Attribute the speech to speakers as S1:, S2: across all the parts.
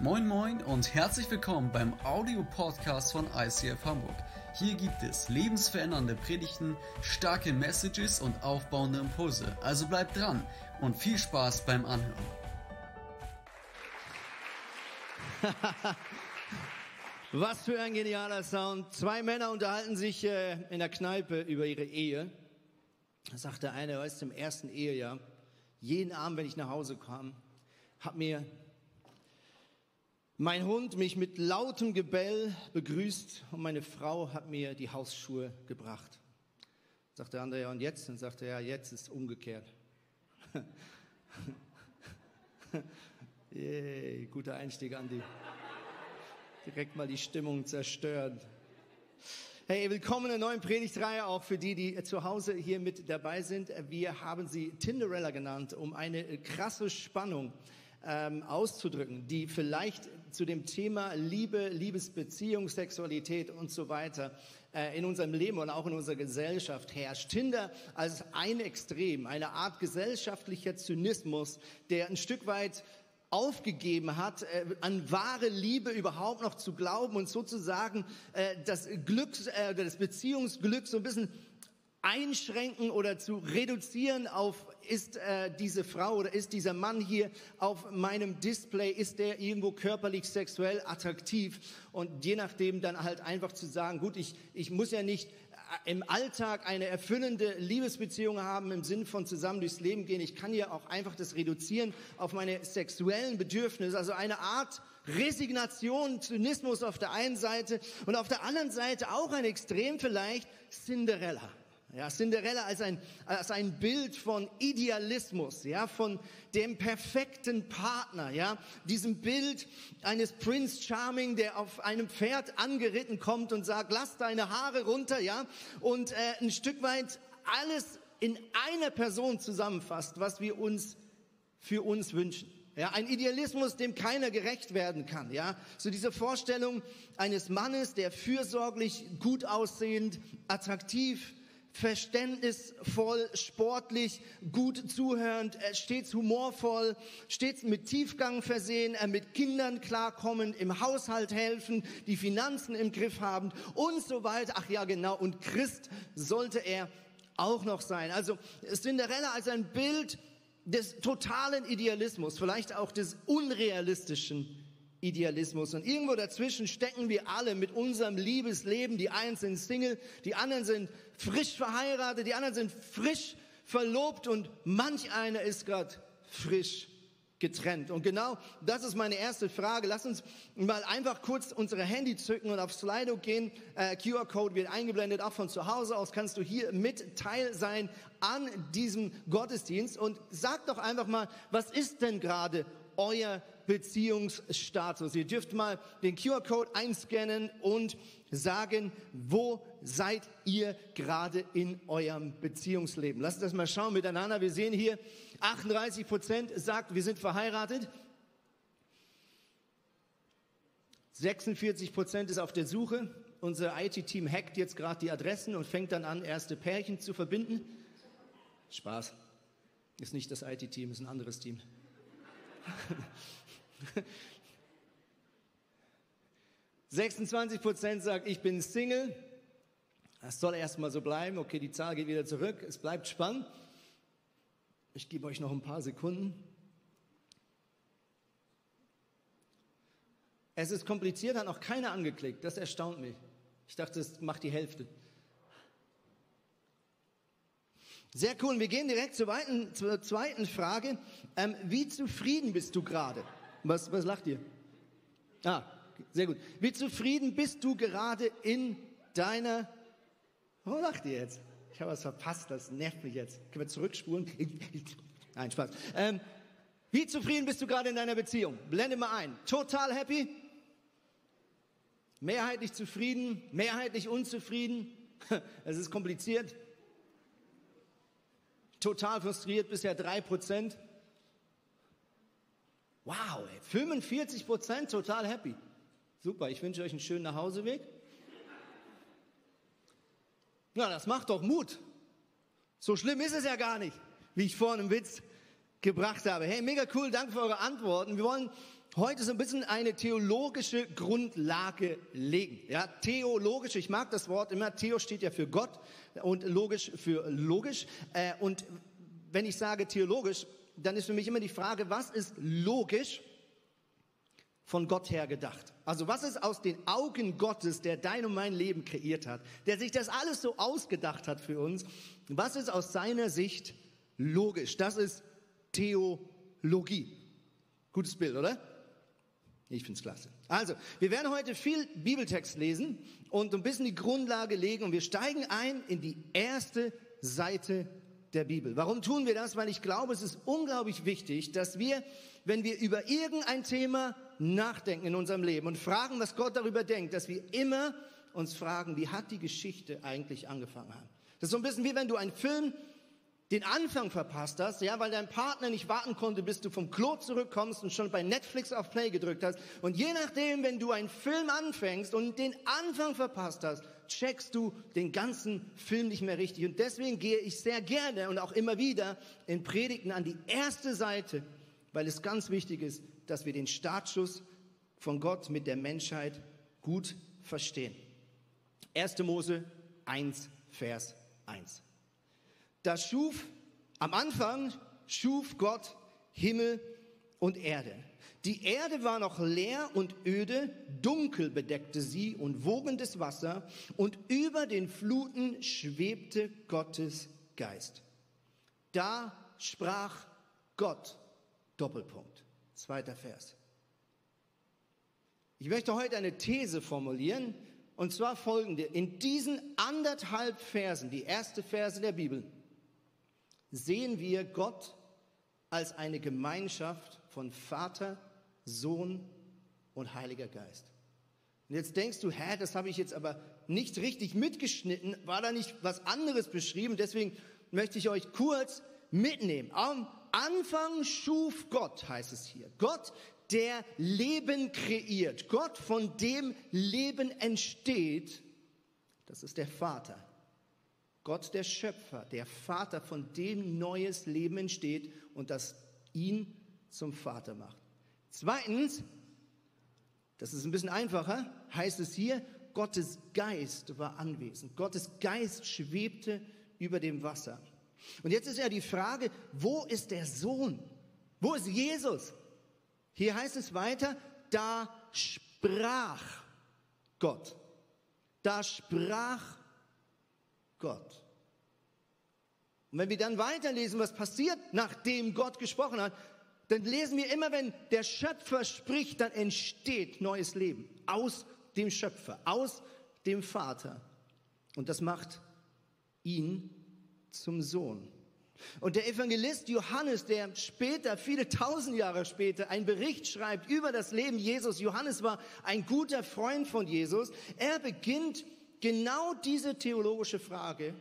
S1: Moin Moin und herzlich willkommen beim Audio-Podcast von ICF Hamburg. Hier gibt es lebensverändernde Predigten, starke Messages und aufbauende Impulse. Also bleibt dran und viel Spaß beim Anhören.
S2: Was für ein genialer Sound. Zwei Männer unterhalten sich äh, in der Kneipe über ihre Ehe. Da sagt der eine, er ist im ersten Ehejahr. Jeden Abend, wenn ich nach Hause kam, hat mir mein Hund mich mit lautem Gebell begrüßt und meine Frau hat mir die Hausschuhe gebracht. Sagt der andere, ja, und jetzt? Dann sagt er, ja, jetzt ist umgekehrt. Yay, guter Einstieg, Andi direkt mal die Stimmung zerstört. Hey, willkommen in der neuen Predigtreihe, auch für die, die zu Hause hier mit dabei sind. Wir haben sie Tinderella genannt, um eine krasse Spannung ähm, auszudrücken, die vielleicht zu dem Thema Liebe, Liebesbeziehung, Sexualität und so weiter äh, in unserem Leben und auch in unserer Gesellschaft herrscht. Tinder als ein Extrem, eine Art gesellschaftlicher Zynismus, der ein Stück weit aufgegeben hat, äh, an wahre Liebe überhaupt noch zu glauben und sozusagen äh, das Glück, äh, das Beziehungsglück so ein bisschen einschränken oder zu reduzieren auf, ist äh, diese Frau oder ist dieser Mann hier auf meinem Display, ist der irgendwo körperlich, sexuell attraktiv und je nachdem dann halt einfach zu sagen, gut, ich, ich muss ja nicht im Alltag eine erfüllende Liebesbeziehung haben, im Sinn von zusammen durchs Leben gehen. Ich kann ja auch einfach das reduzieren auf meine sexuellen Bedürfnisse, also eine Art Resignation, Zynismus auf der einen Seite und auf der anderen Seite auch ein Extrem vielleicht Cinderella. Ja, Cinderella als ein, als ein Bild von Idealismus, ja, von dem perfekten Partner, ja, diesem Bild eines Prince Charming, der auf einem Pferd angeritten kommt und sagt, lass deine Haare runter, ja, und äh, ein Stück weit alles in einer Person zusammenfasst, was wir uns für uns wünschen. Ja, ein Idealismus, dem keiner gerecht werden kann. Ja, so diese Vorstellung eines Mannes, der fürsorglich, gut aussehend, attraktiv, verständnisvoll, sportlich, gut zuhörend, stets humorvoll, stets mit Tiefgang versehen, mit Kindern klarkommen, im Haushalt helfen, die Finanzen im Griff haben und so weiter. Ach ja, genau. Und Christ sollte er auch noch sein. Also Cinderella als ein Bild des totalen Idealismus, vielleicht auch des unrealistischen Idealismus. Und irgendwo dazwischen stecken wir alle mit unserem Liebesleben. Die einen sind Single, die anderen sind frisch verheiratet, die anderen sind frisch verlobt und manch einer ist gerade frisch getrennt. Und genau das ist meine erste Frage. Lass uns mal einfach kurz unsere Handy zücken und auf Slido gehen. Äh, QR-Code wird eingeblendet, auch von zu Hause aus kannst du hier mit Teil sein an diesem Gottesdienst. Und sag doch einfach mal, was ist denn gerade euer Beziehungsstatus. Ihr dürft mal den QR-Code einscannen und sagen, wo seid ihr gerade in eurem Beziehungsleben. Lasst das mal schauen miteinander. Wir sehen hier, 38 Prozent sagt, wir sind verheiratet. 46 Prozent ist auf der Suche. Unser IT-Team hackt jetzt gerade die Adressen und fängt dann an, erste Pärchen zu verbinden. Spaß. Ist nicht das IT-Team, ist ein anderes Team. 26 Prozent sagt, ich bin Single. Das soll erstmal so bleiben. Okay, die Zahl geht wieder zurück. Es bleibt spannend. Ich gebe euch noch ein paar Sekunden. Es ist kompliziert, hat noch keiner angeklickt. Das erstaunt mich. Ich dachte, es macht die Hälfte. Sehr cool. Wir gehen direkt zur, weiten, zur zweiten Frage. Ähm, wie zufrieden bist du gerade? Was, was lacht ihr? Ah, sehr gut. Wie zufrieden bist du gerade in deiner... Wo lacht ihr jetzt? Ich habe was verpasst, das nervt mich jetzt. Können wir zurückspulen? Nein, Spaß. Ähm, wie zufrieden bist du gerade in deiner Beziehung? Blende mal ein. Total happy? Mehrheitlich zufrieden? Mehrheitlich unzufrieden? Es ist kompliziert. Total frustriert, bisher drei Prozent. Wow, ey, 45 Prozent total happy. Super, ich wünsche euch einen schönen Nachhauseweg. Na, das macht doch Mut. So schlimm ist es ja gar nicht, wie ich vorhin im Witz gebracht habe. Hey, mega cool, danke für eure Antworten. Wir wollen heute so ein bisschen eine theologische Grundlage legen. Ja, theologisch, ich mag das Wort immer, Theo steht ja für Gott und logisch für logisch. Äh, und wenn ich sage theologisch, dann ist für mich immer die Frage, was ist logisch von Gott her gedacht? Also was ist aus den Augen Gottes, der dein und mein Leben kreiert hat, der sich das alles so ausgedacht hat für uns, was ist aus seiner Sicht logisch? Das ist Theologie. Gutes Bild, oder? Ich finde es klasse. Also, wir werden heute viel Bibeltext lesen und ein bisschen die Grundlage legen und wir steigen ein in die erste Seite der Bibel. Warum tun wir das? Weil ich glaube, es ist unglaublich wichtig, dass wir, wenn wir über irgendein Thema nachdenken in unserem Leben und fragen, was Gott darüber denkt, dass wir immer uns fragen, wie hat die Geschichte eigentlich angefangen? Das ist so ein bisschen wie wenn du einen Film den Anfang verpasst hast, ja, weil dein Partner nicht warten konnte, bis du vom Klo zurückkommst und schon bei Netflix auf Play gedrückt hast. Und je nachdem, wenn du einen Film anfängst und den Anfang verpasst hast, checkst du den ganzen Film nicht mehr richtig. Und deswegen gehe ich sehr gerne und auch immer wieder in Predigten an die erste Seite, weil es ganz wichtig ist, dass wir den Startschuss von Gott mit der Menschheit gut verstehen. 1. Mose 1, Vers 1. Da schuf, am Anfang schuf Gott Himmel und Erde. Die Erde war noch leer und öde, dunkel bedeckte sie und wogendes Wasser, und über den Fluten schwebte Gottes Geist. Da sprach Gott, Doppelpunkt, zweiter Vers. Ich möchte heute eine These formulieren, und zwar folgende. In diesen anderthalb Versen, die erste Verse der Bibel, sehen wir Gott als eine Gemeinschaft von Vater, Sohn und Heiliger Geist. Und jetzt denkst du, hä, das habe ich jetzt aber nicht richtig mitgeschnitten, war da nicht was anderes beschrieben? Deswegen möchte ich euch kurz mitnehmen. Am Anfang schuf Gott, heißt es hier. Gott, der Leben kreiert. Gott, von dem Leben entsteht. Das ist der Vater. Gott der Schöpfer, der Vater, von dem neues Leben entsteht und das ihn zum Vater macht. Zweitens, das ist ein bisschen einfacher, heißt es hier, Gottes Geist war anwesend. Gottes Geist schwebte über dem Wasser. Und jetzt ist ja die Frage, wo ist der Sohn? Wo ist Jesus? Hier heißt es weiter, da sprach Gott. Da sprach Gott. Und wenn wir dann weiterlesen, was passiert, nachdem Gott gesprochen hat, dann lesen wir immer, wenn der Schöpfer spricht, dann entsteht neues Leben aus dem Schöpfer, aus dem Vater. Und das macht ihn zum Sohn. Und der Evangelist Johannes, der später, viele tausend Jahre später, einen Bericht schreibt über das Leben Jesus, Johannes war ein guter Freund von Jesus, er beginnt genau diese theologische Frage,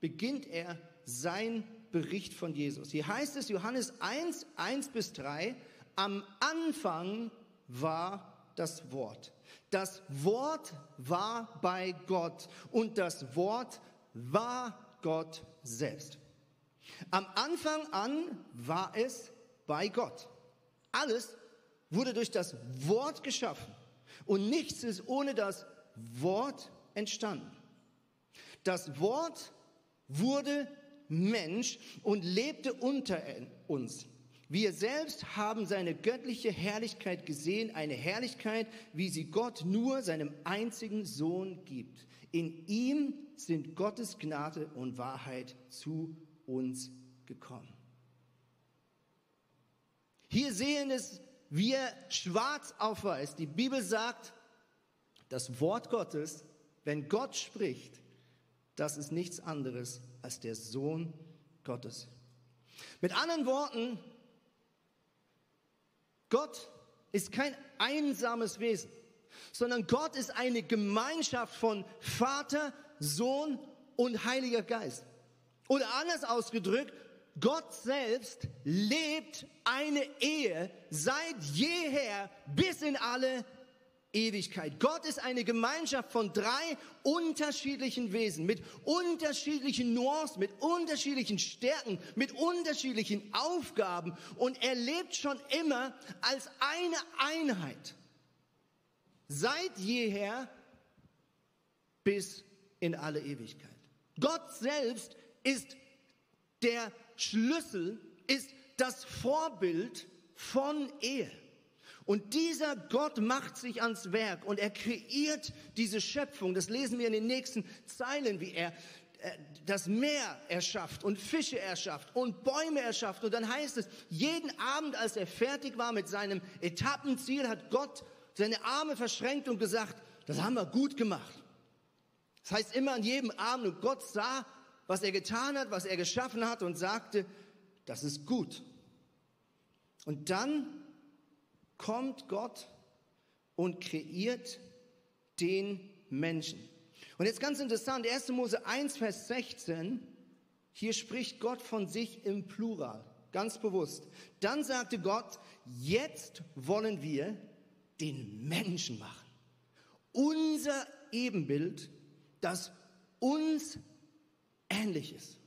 S2: beginnt er sein Bericht von Jesus. Hier heißt es Johannes 1, 1 bis 3, am Anfang war das Wort. Das Wort war bei Gott und das Wort war Gott selbst. Am Anfang an war es bei Gott. Alles wurde durch das Wort geschaffen und nichts ist ohne das Wort entstanden. Das Wort wurde Mensch und lebte unter uns. Wir selbst haben seine göttliche Herrlichkeit gesehen, eine Herrlichkeit, wie sie Gott nur seinem einzigen Sohn gibt. In ihm sind Gottes Gnade und Wahrheit zu uns gekommen. Hier sehen es wir schwarz auf weiß. Die Bibel sagt, das Wort Gottes wenn Gott spricht, das ist nichts anderes als der Sohn Gottes. Mit anderen Worten, Gott ist kein einsames Wesen, sondern Gott ist eine Gemeinschaft von Vater, Sohn und Heiliger Geist. Oder anders ausgedrückt, Gott selbst lebt eine Ehe seit jeher bis in alle Ewigkeit. Gott ist eine Gemeinschaft von drei unterschiedlichen Wesen, mit unterschiedlichen Nuancen, mit unterschiedlichen Stärken, mit unterschiedlichen Aufgaben und er lebt schon immer als eine Einheit. Seit jeher bis in alle Ewigkeit. Gott selbst ist der Schlüssel, ist das Vorbild von Ehe. Und dieser Gott macht sich ans Werk und er kreiert diese Schöpfung. Das lesen wir in den nächsten Zeilen, wie er äh, das Meer erschafft und Fische erschafft und Bäume erschafft. Und dann heißt es, jeden Abend, als er fertig war mit seinem Etappenziel, hat Gott seine Arme verschränkt und gesagt, das haben wir gut gemacht. Das heißt immer an jedem Abend, und Gott sah, was er getan hat, was er geschaffen hat und sagte, das ist gut. Und dann kommt Gott und kreiert den Menschen. Und jetzt ganz interessant, 1. Mose 1, Vers 16, hier spricht Gott von sich im Plural, ganz bewusst. Dann sagte Gott, jetzt wollen wir den Menschen machen. Unser Ebenbild, das uns ähnlich ist.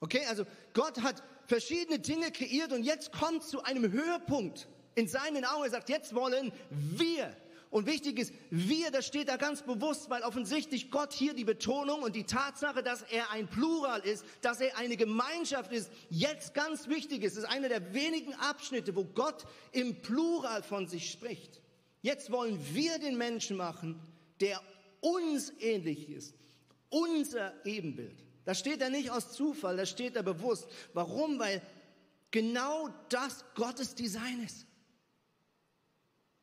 S2: Okay, also Gott hat verschiedene Dinge kreiert und jetzt kommt zu einem Höhepunkt in seinen Augen. Er sagt, jetzt wollen wir. Und wichtig ist, wir, das steht da ganz bewusst, weil offensichtlich Gott hier die Betonung und die Tatsache, dass er ein Plural ist, dass er eine Gemeinschaft ist, jetzt ganz wichtig ist. Es ist einer der wenigen Abschnitte, wo Gott im Plural von sich spricht. Jetzt wollen wir den Menschen machen, der uns ähnlich ist. Unser Ebenbild. Das steht da nicht aus Zufall, das steht da bewusst. Warum? Weil genau das Gottes Design ist.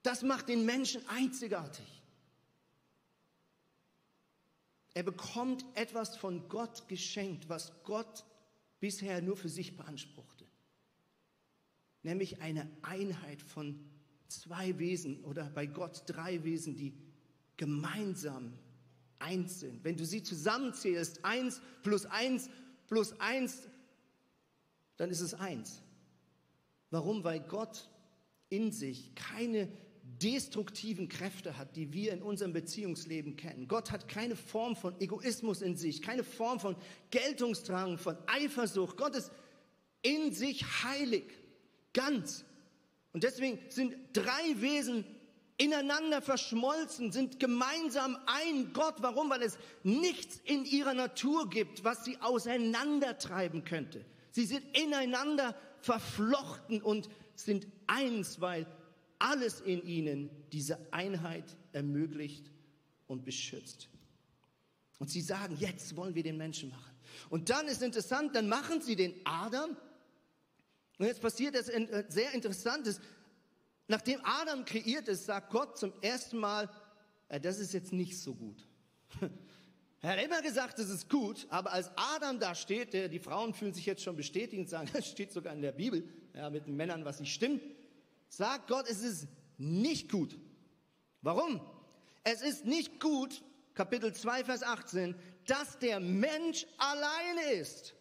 S2: Das macht den Menschen einzigartig. Er bekommt etwas von Gott geschenkt, was Gott bisher nur für sich beanspruchte. Nämlich eine Einheit von zwei Wesen oder bei Gott drei Wesen, die gemeinsam eins sind. Wenn du sie zusammenzählst, eins plus eins plus eins, dann ist es eins. Warum? Weil Gott in sich keine destruktiven Kräfte hat, die wir in unserem Beziehungsleben kennen. Gott hat keine Form von Egoismus in sich, keine Form von Geltungsdrang, von Eifersucht. Gott ist in sich heilig, ganz. Und deswegen sind drei Wesen ineinander verschmolzen, sind gemeinsam ein Gott. Warum? Weil es nichts in ihrer Natur gibt, was sie auseinandertreiben könnte. Sie sind ineinander verflochten und sind eins, weil alles in ihnen diese Einheit ermöglicht und beschützt. Und sie sagen, jetzt wollen wir den Menschen machen. Und dann ist interessant, dann machen sie den Adam. Und jetzt passiert das äh, sehr Interessantes. Nachdem Adam kreiert ist, sagt Gott zum ersten Mal, äh, das ist jetzt nicht so gut. Er hat immer gesagt, es ist gut, aber als Adam da steht, die Frauen fühlen sich jetzt schon bestätigt und sagen, das steht sogar in der Bibel, ja, mit den Männern, was nicht stimmt sagt Gott, es ist nicht gut. Warum? Es ist nicht gut, Kapitel 2, Vers 18, dass der Mensch alleine ist.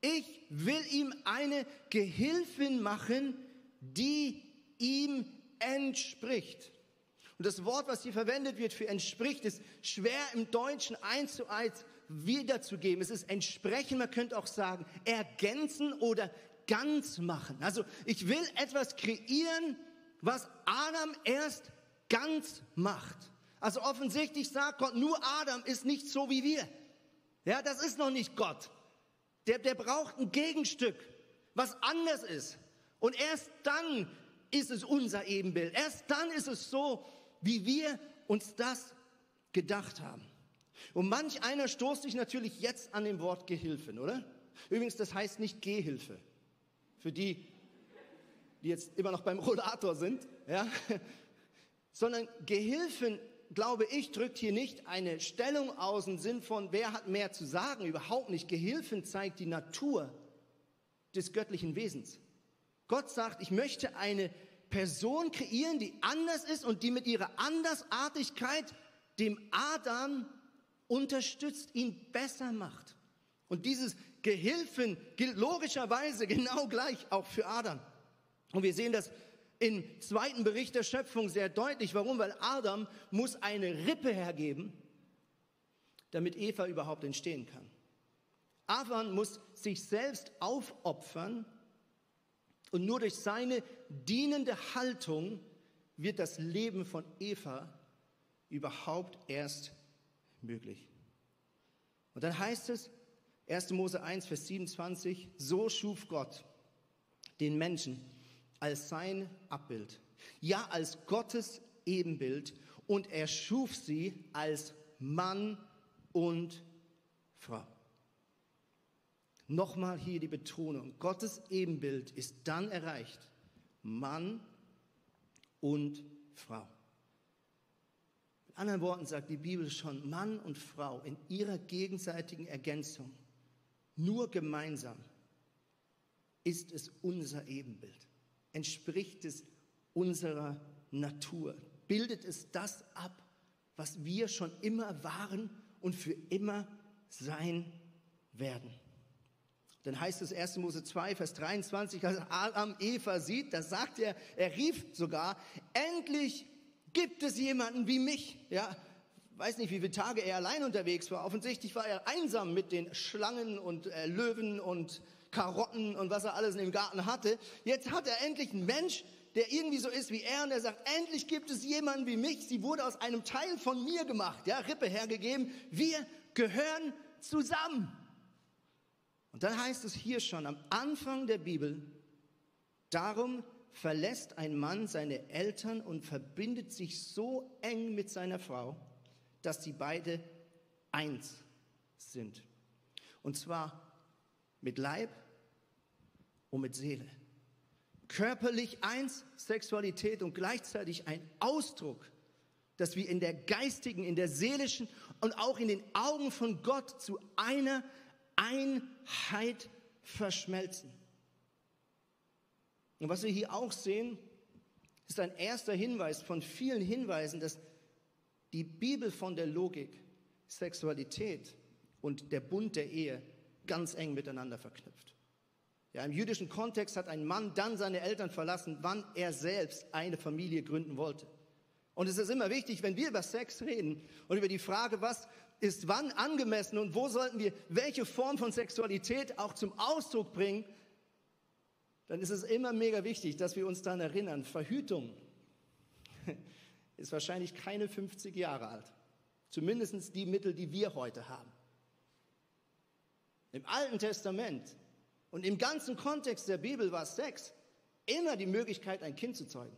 S2: Ich will ihm eine Gehilfin machen, die ihm entspricht. Und das Wort, was hier verwendet wird für entspricht, ist schwer im Deutschen eins zu eins wiederzugeben. Es ist entsprechen, man könnte auch sagen ergänzen oder ganz machen. Also ich will etwas kreieren, was Adam erst ganz macht. Also offensichtlich sagt Gott, nur Adam ist nicht so wie wir. Ja, das ist noch nicht Gott. Der, der braucht ein Gegenstück, was anders ist. Und erst dann ist es unser Ebenbild. Erst dann ist es so, wie wir uns das gedacht haben. Und manch einer stoßt sich natürlich jetzt an dem Wort Gehilfen, oder? Übrigens, das heißt nicht Gehilfe für die, die jetzt immer noch beim Rollator sind, ja, sondern Gehilfen, glaube ich, drückt hier nicht eine Stellung aus im Sinn von, wer hat mehr zu sagen, überhaupt nicht. Gehilfen zeigt die Natur des göttlichen Wesens. Gott sagt, ich möchte eine Person kreieren, die anders ist und die mit ihrer Andersartigkeit dem Adam unterstützt, ihn besser macht. Und dieses Gehilfen gilt logischerweise genau gleich auch für Adam. Und wir sehen das im zweiten Bericht der Schöpfung sehr deutlich. Warum? Weil Adam muss eine Rippe hergeben, damit Eva überhaupt entstehen kann. Adam muss sich selbst aufopfern und nur durch seine dienende Haltung wird das Leben von Eva überhaupt erst möglich. Und dann heißt es, 1. Mose 1, Vers 27, so schuf Gott den Menschen als sein Abbild, ja als Gottes Ebenbild und er schuf sie als Mann und Frau. Nochmal hier die Betonung, Gottes Ebenbild ist dann erreicht, Mann und Frau. Mit anderen Worten sagt die Bibel schon, Mann und Frau in ihrer gegenseitigen Ergänzung, nur gemeinsam ist es unser Ebenbild entspricht es unserer Natur? Bildet es das ab, was wir schon immer waren und für immer sein werden? Dann heißt es 1. Mose 2, Vers 23, als Adam Eva sieht, da sagt er, er rief sogar, endlich gibt es jemanden wie mich. Ja, weiß nicht, wie viele Tage er allein unterwegs war. Offensichtlich war er einsam mit den Schlangen und äh, Löwen und Karotten und was er alles in dem Garten hatte. Jetzt hat er endlich einen Mensch, der irgendwie so ist wie er und er sagt, endlich gibt es jemanden wie mich. Sie wurde aus einem Teil von mir gemacht, ja, Rippe hergegeben. Wir gehören zusammen. Und dann heißt es hier schon am Anfang der Bibel, darum verlässt ein Mann seine Eltern und verbindet sich so eng mit seiner Frau, dass sie beide eins sind. Und zwar mit Leib und mit Seele. Körperlich eins, Sexualität und gleichzeitig ein Ausdruck, dass wir in der geistigen, in der seelischen und auch in den Augen von Gott zu einer Einheit verschmelzen. Und was wir hier auch sehen, ist ein erster Hinweis von vielen Hinweisen, dass die Bibel von der Logik, Sexualität und der Bund der Ehe ganz eng miteinander verknüpft. Ja, Im jüdischen Kontext hat ein Mann dann seine Eltern verlassen, wann er selbst eine Familie gründen wollte. Und es ist immer wichtig, wenn wir über Sex reden und über die Frage, was ist wann angemessen und wo sollten wir welche Form von Sexualität auch zum Ausdruck bringen, dann ist es immer mega wichtig, dass wir uns daran erinnern, Verhütung ist wahrscheinlich keine 50 Jahre alt. Zumindest die Mittel, die wir heute haben. Im Alten Testament und im ganzen Kontext der Bibel war Sex immer die Möglichkeit, ein Kind zu zeugen.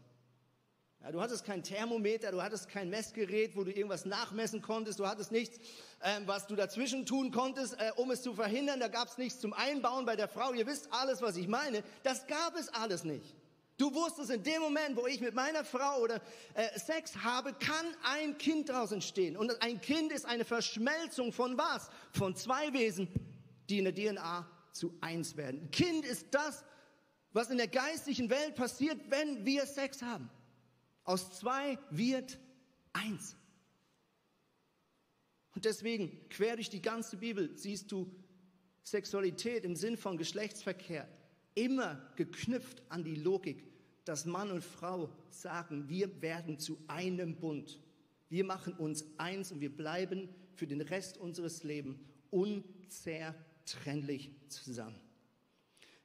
S2: Ja, du hattest kein Thermometer, du hattest kein Messgerät, wo du irgendwas nachmessen konntest, du hattest nichts, ähm, was du dazwischen tun konntest, äh, um es zu verhindern. Da gab es nichts zum Einbauen bei der Frau. Ihr wisst alles, was ich meine. Das gab es alles nicht. Du wusstest, in dem Moment, wo ich mit meiner Frau oder äh, Sex habe, kann ein Kind daraus entstehen. Und ein Kind ist eine Verschmelzung von was? Von zwei Wesen, die in der DNA zu eins werden. Ein Kind ist das, was in der geistlichen Welt passiert, wenn wir Sex haben. Aus zwei wird eins. Und deswegen, quer durch die ganze Bibel, siehst du Sexualität im Sinn von Geschlechtsverkehr immer geknüpft an die Logik, dass Mann und Frau sagen, wir werden zu einem Bund. Wir machen uns eins und wir bleiben für den Rest unseres Lebens unzertrennlich zusammen.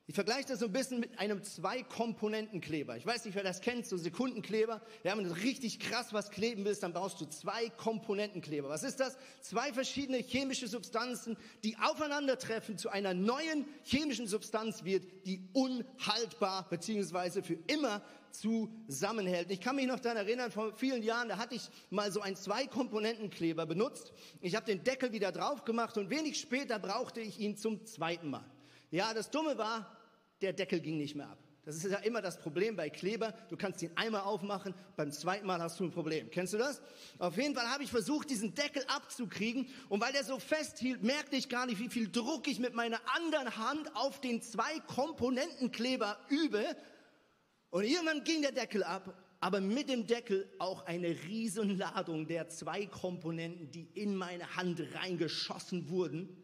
S2: Ich vergleiche das so ein bisschen mit einem Zwei-Komponenten-Kleber. Ich weiß nicht, wer das kennt, so Sekundenkleber. Ja, wenn du richtig krass was kleben willst, dann brauchst du zwei Komponentenkleber. Was ist das? Zwei verschiedene chemische Substanzen, die aufeinandertreffen zu einer neuen chemischen Substanz wird, die unhaltbar beziehungsweise für immer zusammenhält. Ich kann mich noch daran erinnern, vor vielen Jahren, da hatte ich mal so einen Zwei-Komponentenkleber benutzt. Ich habe den Deckel wieder drauf gemacht und wenig später brauchte ich ihn zum zweiten Mal. Ja, das Dumme war, der Deckel ging nicht mehr ab. Das ist ja immer das Problem bei Kleber. Du kannst ihn einmal aufmachen, beim zweiten Mal hast du ein Problem. Kennst du das? Auf jeden Fall habe ich versucht, diesen Deckel abzukriegen. Und weil der so festhielt, merkte ich gar nicht, wie viel Druck ich mit meiner anderen Hand auf den zwei Komponentenkleber übe. Und irgendwann ging der Deckel ab, aber mit dem Deckel auch eine Riesenladung der zwei Komponenten, die in meine Hand reingeschossen wurden.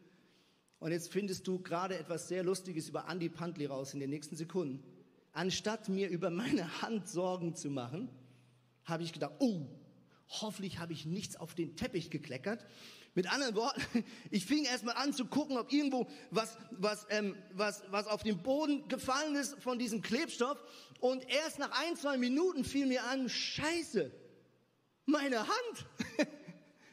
S2: Und jetzt findest du gerade etwas sehr Lustiges über Andy Pantli raus in den nächsten Sekunden. anstatt mir über meine Hand Sorgen zu machen, habe ich gedacht, oh, hoffentlich habe ich nichts auf den Teppich gekleckert. Mit anderen Worten, ich fing erstmal an zu gucken, ob irgendwo was, was, ähm, was, was auf den Boden gefallen ist von diesem Klebstoff. Und erst nach ein, zwei Minuten fiel mir an, scheiße, meine Hand.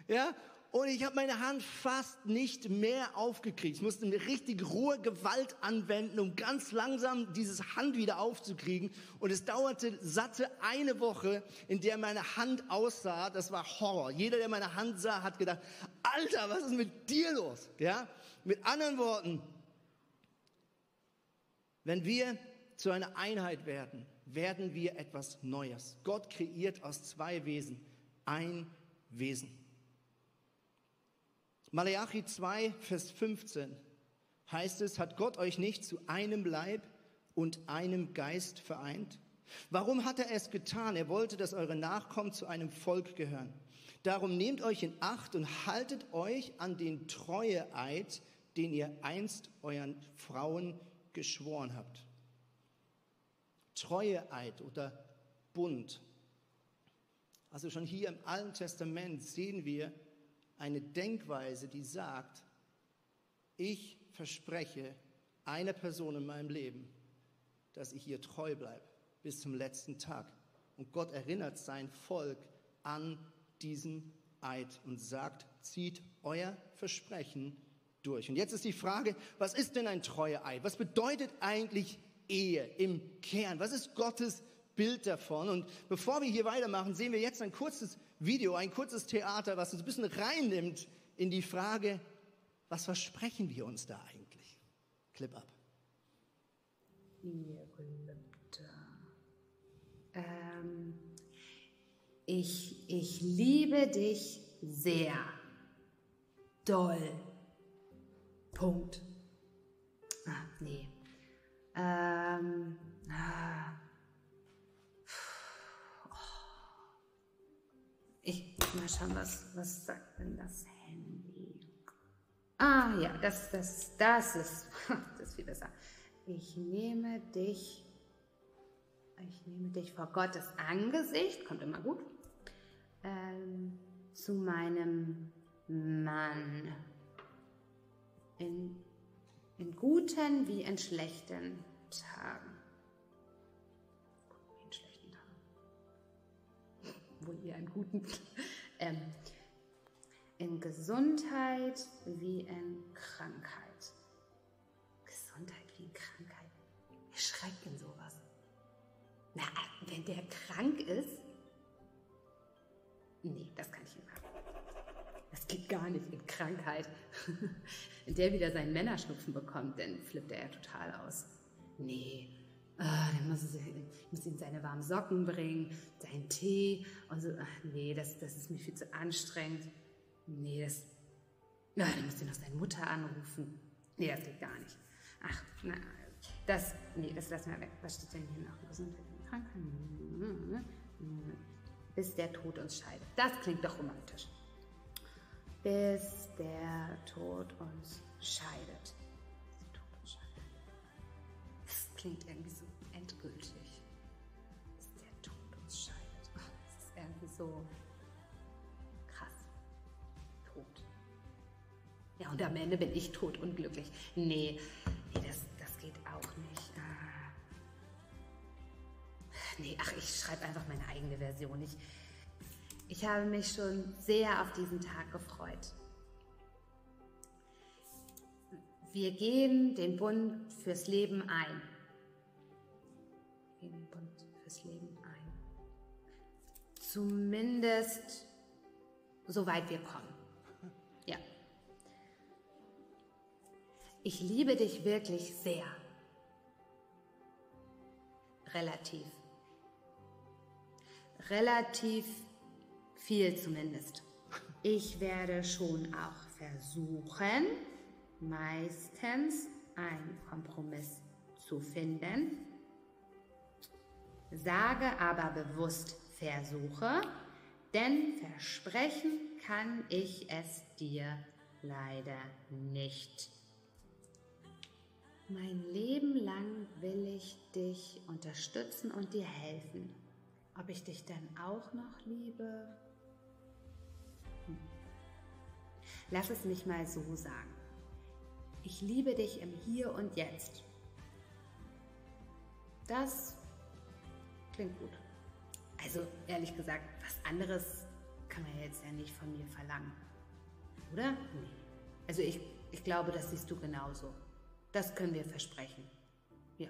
S2: ja, und ich habe meine Hand fast nicht mehr aufgekriegt. Ich musste eine richtig rohe Gewalt anwenden, um ganz langsam dieses Hand wieder aufzukriegen. Und es dauerte satte eine Woche, in der meine Hand aussah. Das war Horror. Jeder, der meine Hand sah, hat gedacht, Alter, was ist mit dir los? Ja? Mit anderen Worten, wenn wir zu einer Einheit werden, werden wir etwas Neues. Gott kreiert aus zwei Wesen ein Wesen. Malachi 2, Vers 15 heißt es, hat Gott euch nicht zu einem Leib und einem Geist vereint? Warum hat er es getan? Er wollte, dass eure Nachkommen zu einem Volk gehören. Darum nehmt euch in Acht und haltet euch an den Treueeid, den ihr einst euren Frauen geschworen habt. Treueeid oder Bund. Also schon hier im Alten Testament sehen wir, eine Denkweise, die sagt, ich verspreche einer Person in meinem Leben, dass ich ihr treu bleibe bis zum letzten Tag. Und Gott erinnert sein Volk an diesen Eid und sagt, zieht euer Versprechen durch. Und jetzt ist die Frage, was ist denn ein treuer Eid? Was bedeutet eigentlich Ehe im Kern? Was ist Gottes Bild davon? Und bevor wir hier weitermachen, sehen wir jetzt ein kurzes Video, ein kurzes Theater, was uns ein bisschen reinnimmt in die Frage, was versprechen wir uns da eigentlich? Clip ab.
S3: Ihr Gelübde. Ähm, ich, ich liebe dich sehr. Doll. Punkt. Ah, nee. Ähm, ah. Ich mal schauen, was, was sagt denn das Handy? Ah ja, das, das, das ist, das ist viel besser. Ich nehme dich, ich nehme dich vor Gottes Angesicht, kommt immer gut, ähm, zu meinem Mann. In, in guten wie in schlechten Tagen. wohl eher in guten, ähm, in Gesundheit wie in Krankheit. Gesundheit wie in Krankheit. Wer schreibt denn sowas? Na, wenn der krank ist? Nee, das kann ich nicht machen. Das geht gar nicht in Krankheit. wenn der wieder seinen Männerschnupfen bekommt, dann flippt er ja total aus. Nee, dann muss, ich, muss ihm seine warmen Socken bringen, seinen Tee und so. Ach, nee, das, das ist mir viel zu anstrengend. Nee, das. Ja, dann muss ich noch seine Mutter anrufen. Nee, das geht gar nicht. Ach, na, das. Nee, das lassen wir weg. Was steht denn hier noch? Gesundheit und Krankheit. Bis der Tod uns scheidet. Das klingt doch romantisch. Bis der Tod uns scheidet. Das klingt irgendwie so endgültig, dass der Tod uns scheidet. Das ist irgendwie so krass. Tot. Ja, und am Ende bin ich tot unglücklich. Nee, nee das, das geht auch nicht. Ah. Nee, ach, ich schreibe einfach meine eigene Version. Ich, ich habe mich schon sehr auf diesen Tag gefreut. Wir gehen den Bund fürs Leben ein Zumindest soweit wir kommen. Ja. Ich liebe dich wirklich sehr. Relativ. Relativ viel zumindest. Ich werde schon auch versuchen, meistens einen Kompromiss zu finden, sage aber bewusst versuche, denn versprechen kann ich es dir leider nicht. Mein Leben lang will ich dich unterstützen und dir helfen. Ob ich dich dann auch noch liebe? Hm. Lass es mich mal so sagen. Ich liebe dich im Hier und Jetzt. Das klingt gut. Also ehrlich gesagt, was anderes kann man jetzt ja nicht von mir verlangen. Oder? Nee. Also ich, ich glaube, das siehst du genauso. Das können wir versprechen. Ja.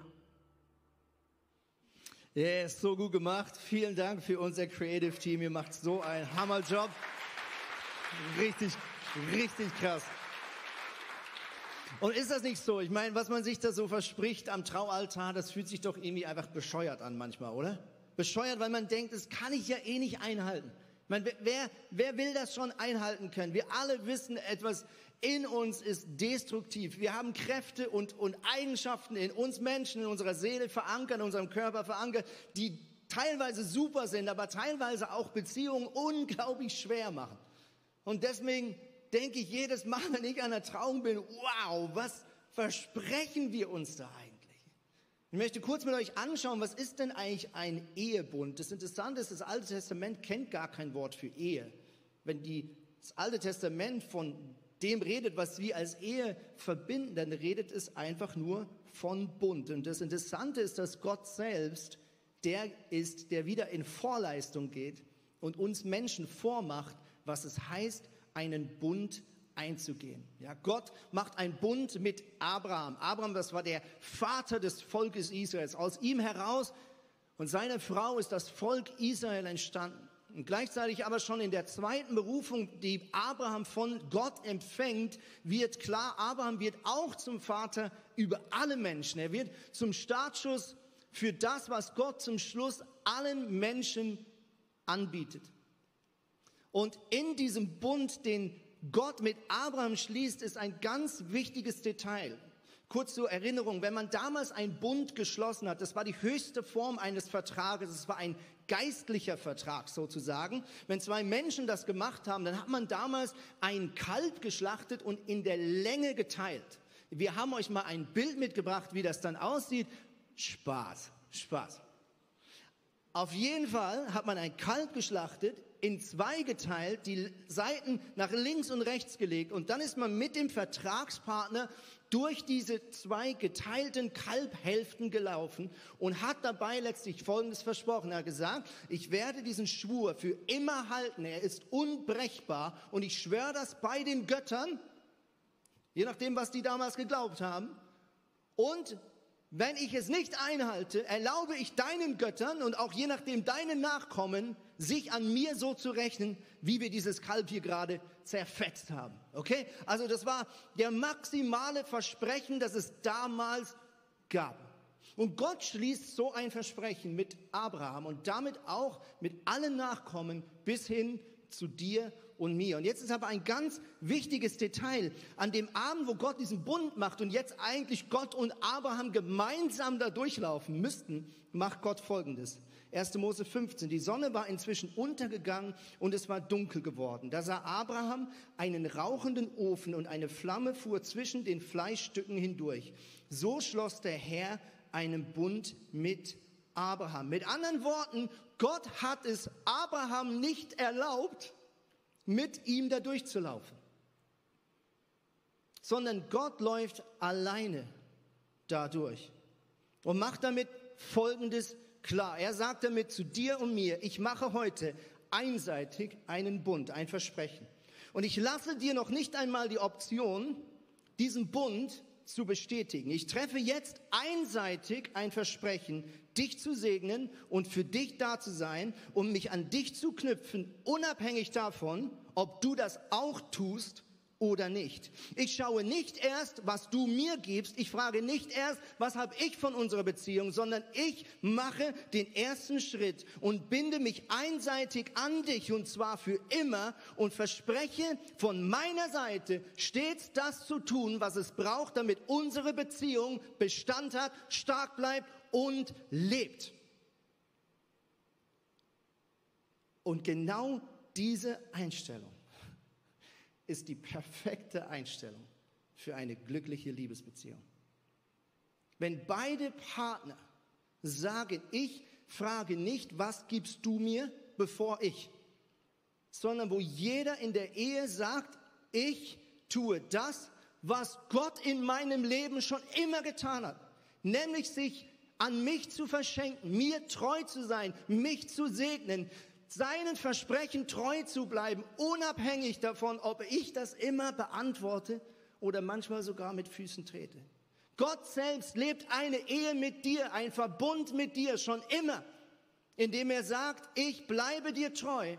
S2: Ja, ist so gut gemacht. Vielen Dank für unser Creative Team. Ihr macht so einen Hammerjob. Richtig, richtig krass. Und ist das nicht so? Ich meine, was man sich da so verspricht am Traualtar, das fühlt sich doch irgendwie einfach bescheuert an manchmal, oder? Bescheuert, weil man denkt, das kann ich ja eh nicht einhalten. Meine, wer, wer will das schon einhalten können? Wir alle wissen, etwas in uns ist destruktiv. Wir haben Kräfte und, und Eigenschaften in uns Menschen, in unserer Seele verankert, in unserem Körper verankert, die teilweise super sind, aber teilweise auch Beziehungen unglaublich schwer machen. Und deswegen denke ich jedes Mal, wenn ich an der Trauung bin, wow, was versprechen wir uns da eigentlich? Ich möchte kurz mit euch anschauen, was ist denn eigentlich ein Ehebund? Das Interessante ist, das Alte Testament kennt gar kein Wort für Ehe. Wenn die, das Alte Testament von dem redet, was wir als Ehe verbinden, dann redet es einfach nur von Bund. Und das Interessante ist, dass Gott selbst der ist, der wieder in Vorleistung geht und uns Menschen vormacht, was es heißt, einen Bund einzugehen. Ja, Gott macht einen Bund mit Abraham. Abraham, das war der Vater des Volkes Israels. Aus ihm heraus und seiner Frau ist das Volk Israel entstanden. Und gleichzeitig aber schon in der zweiten Berufung, die Abraham von Gott empfängt, wird klar, Abraham wird auch zum Vater über alle Menschen. Er wird zum Startschuss für das, was Gott zum Schluss allen Menschen anbietet. Und in diesem Bund, den Gott mit Abraham schließt, ist ein ganz wichtiges Detail. Kurz zur Erinnerung, wenn man damals einen Bund geschlossen hat, das war die höchste Form eines Vertrages, es war ein geistlicher Vertrag sozusagen. Wenn zwei Menschen das gemacht haben, dann hat man damals ein Kalb geschlachtet und in der Länge geteilt. Wir haben euch mal ein Bild mitgebracht, wie das dann aussieht. Spaß, Spaß. Auf jeden Fall hat man ein Kalb geschlachtet, in zwei geteilt, die Seiten nach links und rechts gelegt und dann ist man mit dem Vertragspartner durch diese zwei geteilten Kalbhälften gelaufen und hat dabei letztlich Folgendes versprochen. Er hat gesagt, ich werde diesen Schwur für immer halten. Er ist unbrechbar und ich schwöre das bei den Göttern, je nachdem, was die damals geglaubt haben. Und wenn ich es nicht einhalte, erlaube ich deinen Göttern und auch je nachdem deinen Nachkommen, sich an mir so zu rechnen, wie wir dieses Kalb hier gerade zerfetzt haben. Okay? Also das war der maximale Versprechen, das es damals gab. Und Gott schließt so ein Versprechen mit Abraham und damit auch mit allen Nachkommen bis hin zu dir und mir. Und jetzt ist aber ein ganz wichtiges Detail. An dem Abend, wo Gott diesen Bund macht und jetzt eigentlich Gott und Abraham gemeinsam da durchlaufen müssten, macht Gott Folgendes. 1. Mose 15. Die Sonne war inzwischen untergegangen und es war dunkel geworden. Da sah Abraham einen rauchenden Ofen und eine Flamme fuhr zwischen den Fleischstücken hindurch. So schloss der Herr einen Bund mit Abraham. Mit anderen Worten, Gott hat es Abraham nicht erlaubt, mit ihm da durchzulaufen, sondern Gott läuft alleine dadurch und macht damit Folgendes klar. Er sagt damit zu dir und mir, ich mache heute einseitig einen Bund, ein Versprechen. Und ich lasse dir noch nicht einmal die Option, diesen Bund zu bestätigen. Ich treffe jetzt einseitig ein Versprechen, dich zu segnen und für dich da zu sein, um mich an dich zu knüpfen, unabhängig davon, ob du das auch tust oder nicht. Ich schaue nicht erst, was du mir gibst. Ich frage nicht erst, was habe ich von unserer Beziehung, sondern ich mache den ersten Schritt und binde mich einseitig an dich und zwar für immer und verspreche von meiner Seite stets das zu tun, was es braucht, damit unsere Beziehung Bestand hat, stark bleibt und lebt. Und genau diese Einstellung ist die perfekte Einstellung für eine glückliche Liebesbeziehung. Wenn beide Partner sagen, ich frage nicht, was gibst du mir, bevor ich, sondern wo jeder in der Ehe sagt, ich tue das, was Gott in meinem Leben schon immer getan hat, nämlich sich an mich zu verschenken, mir treu zu sein, mich zu segnen, seinen Versprechen treu zu bleiben, unabhängig davon, ob ich das immer beantworte oder manchmal sogar mit Füßen trete. Gott selbst lebt eine Ehe mit dir, ein Verbund mit dir schon immer, indem er sagt, ich bleibe dir treu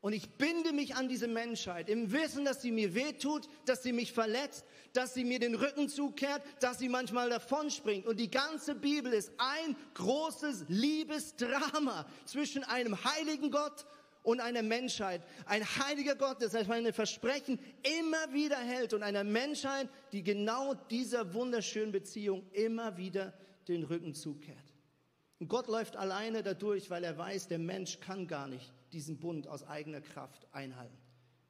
S2: und ich binde mich an diese Menschheit im Wissen, dass sie mir wehtut, dass sie mich verletzt, dass sie mir den Rücken zukehrt, dass sie manchmal davonspringt. Und die ganze Bibel ist ein großes Liebesdrama zwischen einem heiligen Gott und einer Menschheit. Ein heiliger Gott, das heißt, meine Versprechen immer wieder hält und einer Menschheit, die genau dieser wunderschönen Beziehung immer wieder den Rücken zukehrt. Und Gott läuft alleine dadurch, weil er weiß, der Mensch kann gar nicht diesen Bund aus eigener Kraft einhalten.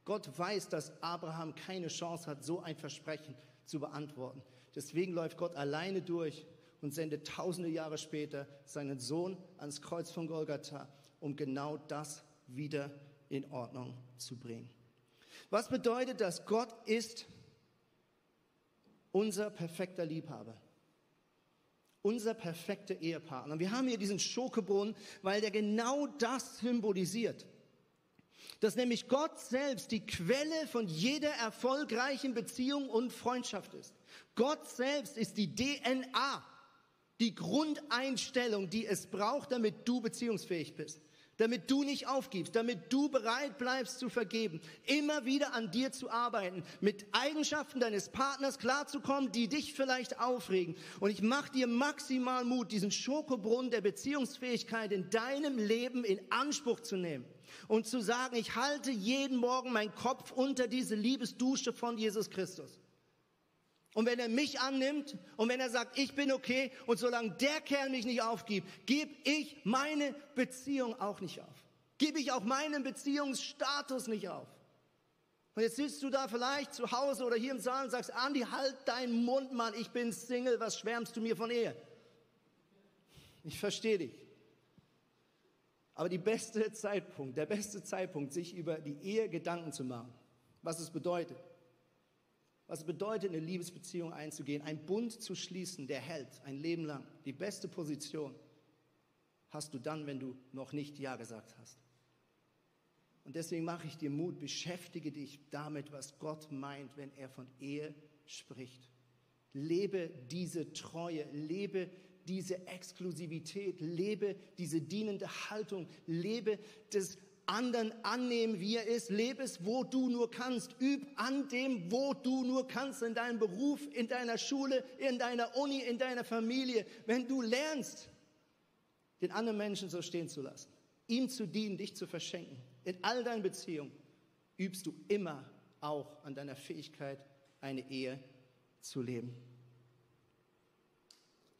S2: Gott weiß, dass Abraham keine Chance hat, so ein Versprechen zu beantworten. Deswegen läuft Gott alleine durch und sendet tausende Jahre später seinen Sohn ans Kreuz von Golgatha, um genau das wieder in Ordnung zu bringen. Was bedeutet das? Gott ist unser perfekter Liebhaber. Unser perfekter Ehepartner. Wir haben hier diesen Schokebrunnen, weil der genau das symbolisiert dass nämlich Gott selbst die Quelle von jeder erfolgreichen Beziehung und Freundschaft ist. Gott selbst ist die DNA, die Grundeinstellung, die es braucht, damit du beziehungsfähig bist damit du nicht aufgibst, damit du bereit bleibst zu vergeben, immer wieder an dir zu arbeiten, mit Eigenschaften deines Partners klarzukommen, die dich vielleicht aufregen. Und ich mache dir maximal Mut, diesen Schokobrunnen der Beziehungsfähigkeit in deinem Leben in Anspruch zu nehmen und zu sagen, ich halte jeden Morgen meinen Kopf unter diese Liebesdusche von Jesus Christus. Und wenn er mich annimmt und wenn er sagt, ich bin okay und solange der Kerl mich nicht aufgibt, gebe ich meine Beziehung auch nicht auf. Gebe ich auch meinen Beziehungsstatus nicht auf. Und jetzt sitzt du da vielleicht zu Hause oder hier im Saal und sagst, Andi, halt deinen Mund, Mann, ich bin Single, was schwärmst du mir von Ehe? Ich verstehe dich. Aber die beste Zeitpunkt, der beste Zeitpunkt, sich über die Ehe Gedanken zu machen, was es bedeutet, was bedeutet, eine Liebesbeziehung einzugehen, einen Bund zu schließen, der hält ein Leben lang. Die beste Position hast du dann, wenn du noch nicht Ja gesagt hast. Und deswegen mache ich dir Mut, beschäftige dich damit, was Gott meint, wenn er von Ehe spricht. Lebe diese Treue, lebe diese Exklusivität, lebe diese dienende Haltung, lebe das anderen annehmen, wie er ist. Lebe es, wo du nur kannst. Üb an dem, wo du nur kannst, in deinem Beruf, in deiner Schule, in deiner Uni, in deiner Familie. Wenn du lernst, den anderen Menschen so stehen zu lassen, ihm zu dienen, dich zu verschenken, in all deinen Beziehungen, übst du immer auch an deiner Fähigkeit, eine Ehe zu leben.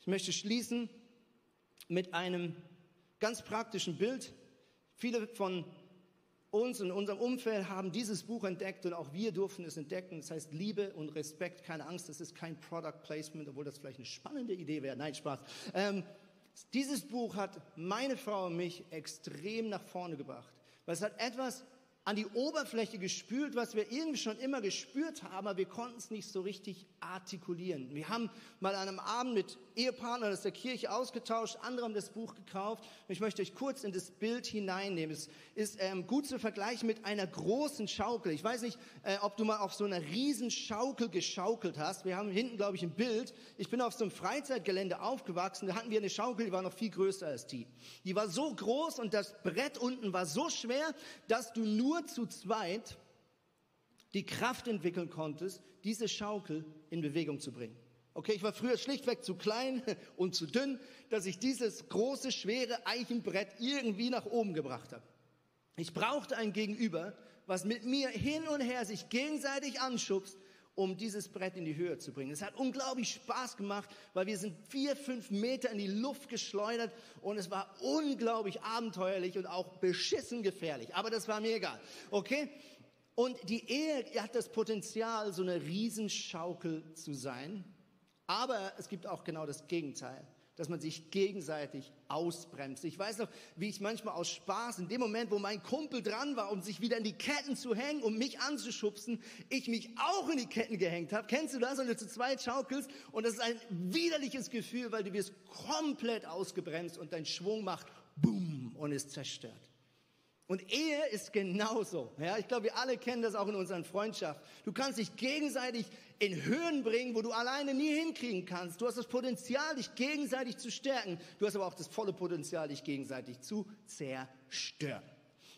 S2: Ich möchte schließen mit einem ganz praktischen Bild. Viele von uns in unserem Umfeld haben dieses Buch entdeckt und auch wir durften es entdecken. Das heißt Liebe und Respekt, keine Angst, das ist kein Product Placement, obwohl das vielleicht eine spannende Idee wäre. Nein, Spaß. Ähm, dieses Buch hat meine Frau und mich extrem nach vorne gebracht, weil es hat etwas an die Oberfläche gespült, was wir irgendwie schon immer gespürt haben, aber wir konnten es nicht so richtig artikulieren. Wir haben mal an einem Abend mit Ehepartnern aus der Kirche ausgetauscht, andere haben das Buch gekauft. Ich möchte euch kurz in das Bild hineinnehmen. Es ist ähm, gut zu vergleichen mit einer großen Schaukel. Ich weiß nicht, äh, ob du mal auf so einer riesen Schaukel geschaukelt hast. Wir haben hinten, glaube ich, ein Bild. Ich bin auf so einem Freizeitgelände aufgewachsen. Da hatten wir eine Schaukel, die war noch viel größer als die. Die war so groß und das Brett unten war so schwer, dass du nur zu zweit die Kraft entwickeln konntest, diese Schaukel in Bewegung zu bringen. Okay, ich war früher schlichtweg zu klein und zu dünn, dass ich dieses große, schwere Eichenbrett irgendwie nach oben gebracht habe. Ich brauchte ein Gegenüber, was mit mir hin und her sich gegenseitig anschubst, um dieses Brett in die Höhe zu bringen. Es hat unglaublich Spaß gemacht, weil wir sind vier, fünf Meter in die Luft geschleudert und es war unglaublich abenteuerlich und auch beschissen gefährlich. Aber das war mir egal. Okay? Und die Ehe hat das Potenzial, so eine Riesenschaukel zu sein, Aber es gibt auch genau das Gegenteil dass man sich gegenseitig ausbremst. Ich weiß noch, wie ich manchmal aus Spaß, in dem Moment, wo mein Kumpel dran war, um sich wieder in die Ketten zu hängen, um mich anzuschubsen, ich mich auch in die Ketten gehängt habe. Kennst du das? Und du zu zweit schaukelst und das ist ein widerliches Gefühl, weil du wirst komplett ausgebremst und dein Schwung macht Boom und ist zerstört. Und Ehe ist genauso. Ja, ich glaube, wir alle kennen das auch in unseren Freundschaften. Du kannst dich gegenseitig in Höhen bringen, wo du alleine nie hinkriegen kannst. Du hast das Potenzial, dich gegenseitig zu stärken. Du hast aber auch das volle Potenzial, dich gegenseitig zu zerstören.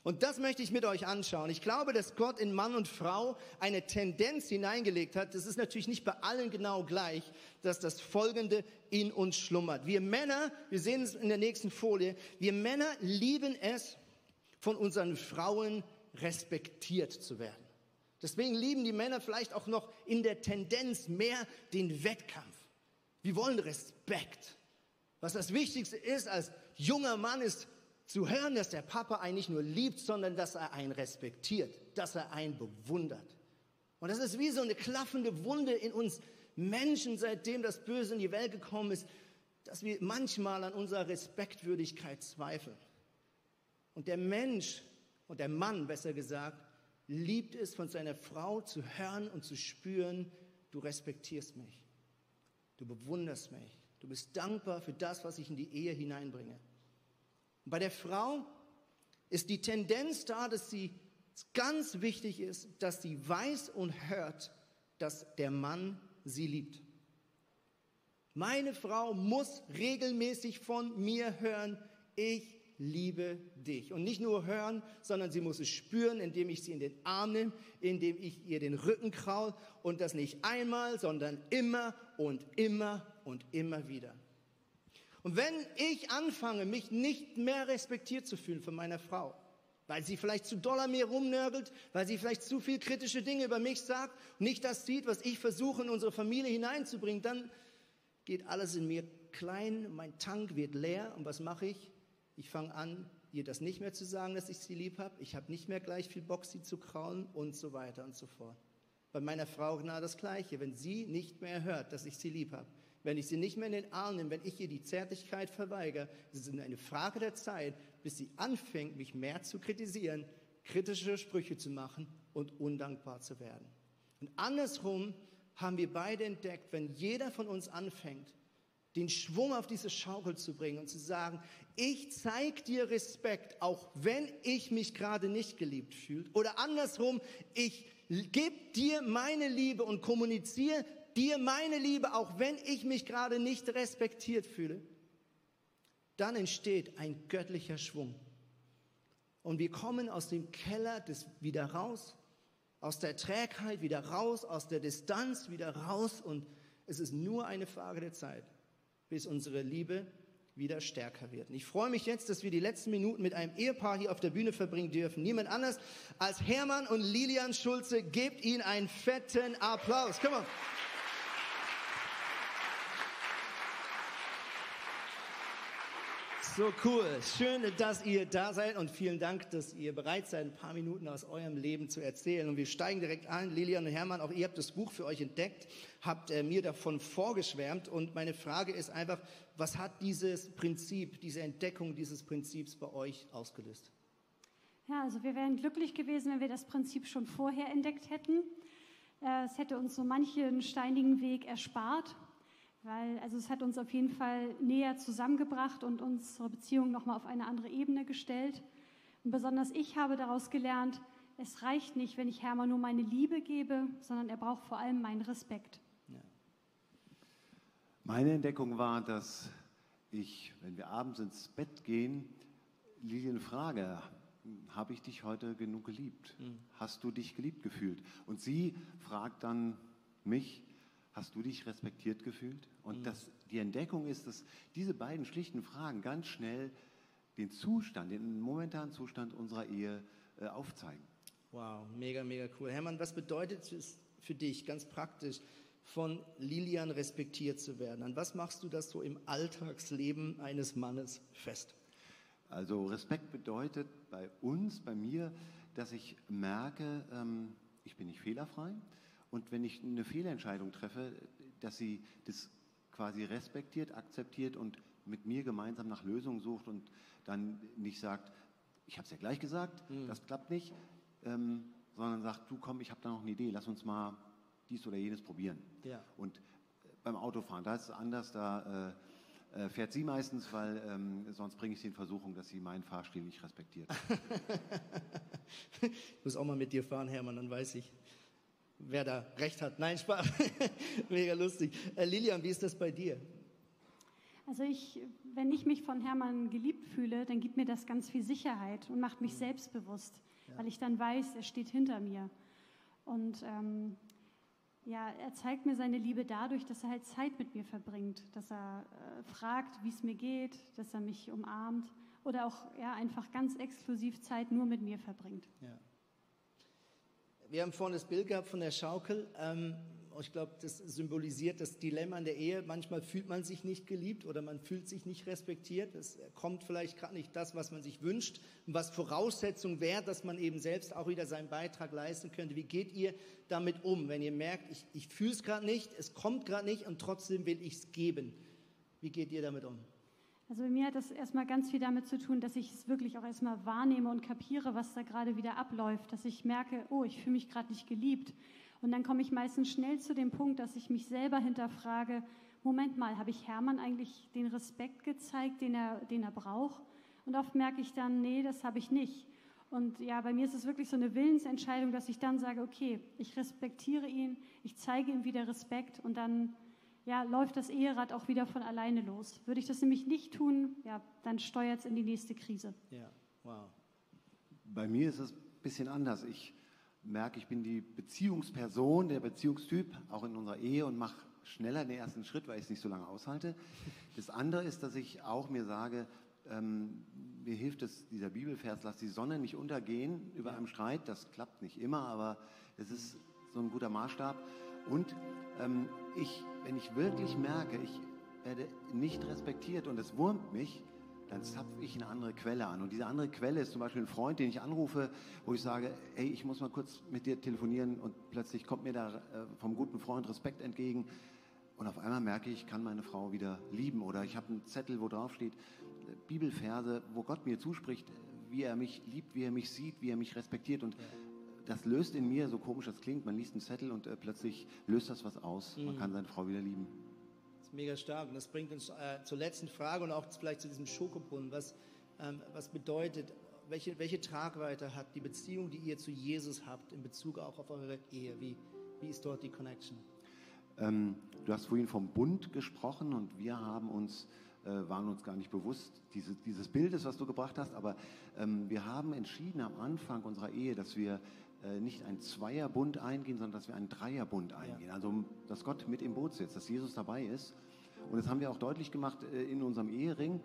S2: Und das möchte ich mit euch anschauen. Ich glaube, dass Gott in Mann und Frau eine Tendenz hineingelegt hat. Das ist natürlich nicht bei allen genau gleich, dass das Folgende in uns schlummert. Wir Männer, wir sehen es in der nächsten Folie, wir Männer lieben es, von unseren Frauen respektiert zu werden. Deswegen lieben die Männer vielleicht auch noch in der Tendenz mehr den Wettkampf. Wir wollen Respekt. Was das Wichtigste ist als junger Mann ist zu hören, dass der Papa einen nicht nur liebt, sondern dass er einen respektiert, dass er einen bewundert. Und das ist wie so eine klaffende Wunde in uns Menschen, seitdem das Böse in die Welt gekommen ist, dass wir manchmal an unserer Respektwürdigkeit zweifeln. Und der Mensch und der Mann, besser gesagt, liebt es, von seiner Frau zu hören und zu spüren, du respektierst mich, du bewunderst mich, du bist dankbar für das, was ich in die Ehe hineinbringe. Und bei der Frau ist die Tendenz da, dass sie ganz wichtig ist, dass sie weiß und hört, dass der Mann sie liebt. Meine Frau muss regelmäßig von mir hören, ich liebe dich. Und nicht nur hören, sondern sie muss es spüren, indem ich sie in den Arm nehme, indem ich ihr den Rücken kraul und das nicht einmal, sondern immer und immer und immer wieder. Und wenn ich anfange, mich nicht mehr respektiert zu fühlen von meiner Frau, weil sie vielleicht zu doll an mir rumnörgelt, weil sie vielleicht zu viel kritische Dinge über mich sagt, nicht das sieht, was ich versuche in unsere Familie hineinzubringen, dann geht alles in mir klein, mein Tank wird leer und was mache ich? Ich fange an, ihr das nicht mehr zu sagen, dass ich sie lieb habe. Ich habe nicht mehr gleich viel Bock, sie zu kraulen und so weiter und so fort. Bei meiner Frau genau das Gleiche. Wenn sie nicht mehr hört, dass ich sie lieb habe, wenn ich sie nicht mehr in den Arm nehme, wenn ich ihr die Zärtlichkeit verweigere, ist es eine Frage der Zeit, bis sie anfängt, mich mehr zu kritisieren, kritische Sprüche zu machen und undankbar zu werden. Und andersrum haben wir beide entdeckt, wenn jeder von uns anfängt, den Schwung auf diese Schaukel zu bringen und zu sagen, ich zeige dir Respekt, auch wenn ich mich gerade nicht geliebt fühle. Oder andersrum, ich gebe dir meine Liebe und kommuniziere dir meine Liebe, auch wenn ich mich gerade nicht respektiert fühle. Dann entsteht ein göttlicher Schwung. Und wir kommen aus dem Keller des wieder raus, aus der Trägheit wieder raus, aus der Distanz wieder raus. Und es ist nur eine Frage der Zeit bis unsere Liebe wieder stärker wird. Ich freue mich jetzt, dass wir die letzten Minuten mit einem Ehepaar hier auf der Bühne verbringen dürfen. Niemand anders als Hermann und Lilian Schulze. Gebt ihnen einen fetten Applaus. Come on. So cool. Schön, dass ihr da seid und vielen Dank, dass ihr bereit seid, ein paar Minuten aus eurem Leben zu erzählen. Und wir steigen direkt ein. Lilian und Hermann, auch ihr habt das Buch für euch entdeckt, habt äh, mir davon vorgeschwärmt. Und meine Frage ist einfach, was hat dieses Prinzip, diese Entdeckung dieses Prinzips bei euch ausgelöst?
S4: Ja, also wir wären glücklich gewesen, wenn wir das Prinzip schon vorher entdeckt hätten. Äh, es hätte uns so manchen steinigen Weg erspart weil also es hat uns auf jeden Fall näher zusammengebracht und unsere Beziehung nochmal auf eine andere Ebene gestellt. Und besonders ich habe daraus gelernt, es reicht nicht, wenn ich Hermann nur meine Liebe gebe, sondern er braucht vor allem meinen Respekt. Ja.
S5: Meine Entdeckung war, dass ich, wenn wir abends ins Bett gehen, Lilien frage, habe ich dich heute genug geliebt? Mhm. Hast du dich geliebt gefühlt? Und sie fragt dann mich, hast du dich respektiert gefühlt? Und mhm. das, die Entdeckung ist, dass diese beiden schlichten Fragen ganz schnell den Zustand, den momentanen Zustand unserer Ehe äh, aufzeigen.
S2: Wow, mega, mega cool. Hermann, was bedeutet es für dich ganz praktisch, von Lilian respektiert zu werden? An was machst du das so im Alltagsleben eines Mannes fest?
S5: Also Respekt bedeutet bei uns, bei mir, dass ich merke, ähm, ich bin nicht fehlerfrei und wenn ich eine Fehlentscheidung treffe, dass sie das quasi respektiert, akzeptiert und mit mir gemeinsam nach Lösungen sucht und dann nicht sagt, ich habe es ja gleich gesagt, mhm. das klappt nicht, ähm, sondern sagt, du komm, ich habe da noch eine Idee, lass uns mal dies oder jenes probieren. Ja. Und äh, beim Autofahren, da ist es anders, da äh, äh, fährt sie meistens, weil ähm, sonst bringe ich sie in Versuchung, dass sie meinen Fahrstil nicht respektiert.
S2: ich muss auch mal mit dir fahren, Hermann, dann weiß ich, wer da recht hat. Nein, Spaß. Mega lustig. Äh, Lilian, wie ist das bei dir?
S4: Also ich, wenn ich mich von Hermann geliebt fühle, dann gibt mir das ganz viel Sicherheit und macht mich selbstbewusst, ja. weil ich dann weiß, er steht hinter mir. Und ähm, ja, er zeigt mir seine Liebe dadurch, dass er halt Zeit mit mir verbringt, dass er äh, fragt, wie es mir geht, dass er mich umarmt oder auch ja, einfach ganz exklusiv Zeit nur mit mir verbringt. Ja.
S2: Wir haben vorhin das Bild gehabt von der Schaukel. Ähm, ich glaube, das symbolisiert das Dilemma in der Ehe. Manchmal fühlt man sich nicht geliebt oder man fühlt sich nicht respektiert. Es kommt vielleicht gerade nicht das, was man sich wünscht und was Voraussetzung wäre, dass man eben selbst auch wieder seinen Beitrag leisten könnte. Wie geht ihr damit um, wenn ihr merkt, ich, ich fühle es gerade nicht, es kommt gerade nicht und trotzdem will ich es geben? Wie geht ihr damit um?
S4: Also bei mir hat das erstmal ganz viel damit zu tun, dass ich es wirklich auch erstmal wahrnehme und kapiere, was da gerade wieder abläuft, dass ich merke, oh, ich fühle mich gerade nicht geliebt und dann komme ich meistens schnell zu dem Punkt, dass ich mich selber hinterfrage, Moment mal, habe ich Hermann eigentlich den Respekt gezeigt, den er, den er braucht? Und oft merke ich dann, nee, das habe ich nicht. Und ja, bei mir ist es wirklich so eine Willensentscheidung, dass ich dann sage, okay, ich respektiere ihn, ich zeige ihm wieder Respekt und dann ja, läuft das Eherad auch wieder von alleine los. Würde ich das nämlich nicht tun, ja, dann steuert es in die nächste Krise. Ja,
S5: wow. Bei mir ist es ein bisschen anders. Ich merke, ich bin die Beziehungsperson, der Beziehungstyp, auch in unserer Ehe und mache schneller den ersten Schritt, weil ich es nicht so lange aushalte. Das andere ist, dass ich auch mir sage, ähm, mir hilft es, dieser Bibelvers, lass die Sonne nicht untergehen über einem Streit. Das klappt nicht immer, aber es ist so ein guter Maßstab. Und ähm, ich, wenn ich wirklich merke, ich werde nicht respektiert und es wurmt mich, dann zapfe ich eine andere Quelle an. Und diese andere Quelle ist zum Beispiel ein Freund, den ich anrufe, wo ich sage, hey, ich muss mal kurz mit dir telefonieren und plötzlich kommt mir da äh, vom guten Freund Respekt entgegen. Und auf einmal merke ich, ich kann meine Frau wieder lieben. Oder ich habe einen Zettel, wo drauf steht, äh, Bibelverse, wo Gott mir zuspricht, wie er mich liebt, wie er mich sieht, wie er mich respektiert. Und das löst in mir, so komisch das klingt, man liest einen Zettel und äh, plötzlich löst das was aus. Man mhm. kann seine Frau wieder lieben
S2: mega stark. Und das bringt uns äh, zur letzten Frage und auch vielleicht zu diesem Schokobrunnen. Was, ähm, was bedeutet, welche, welche Tragweite hat die Beziehung, die ihr zu Jesus habt, in Bezug auch auf eure Ehe? Wie, wie ist dort die Connection?
S5: Ähm, du hast vorhin vom Bund gesprochen und wir haben uns, äh, waren uns gar nicht bewusst diese, dieses Bildes, was du gebracht hast, aber ähm, wir haben entschieden am Anfang unserer Ehe, dass wir nicht ein Zweierbund eingehen, sondern dass wir einen Dreierbund eingehen. Ja. Also, dass Gott mit im Boot sitzt, dass Jesus dabei ist. Und das haben wir auch deutlich gemacht äh, in unserem Ehering.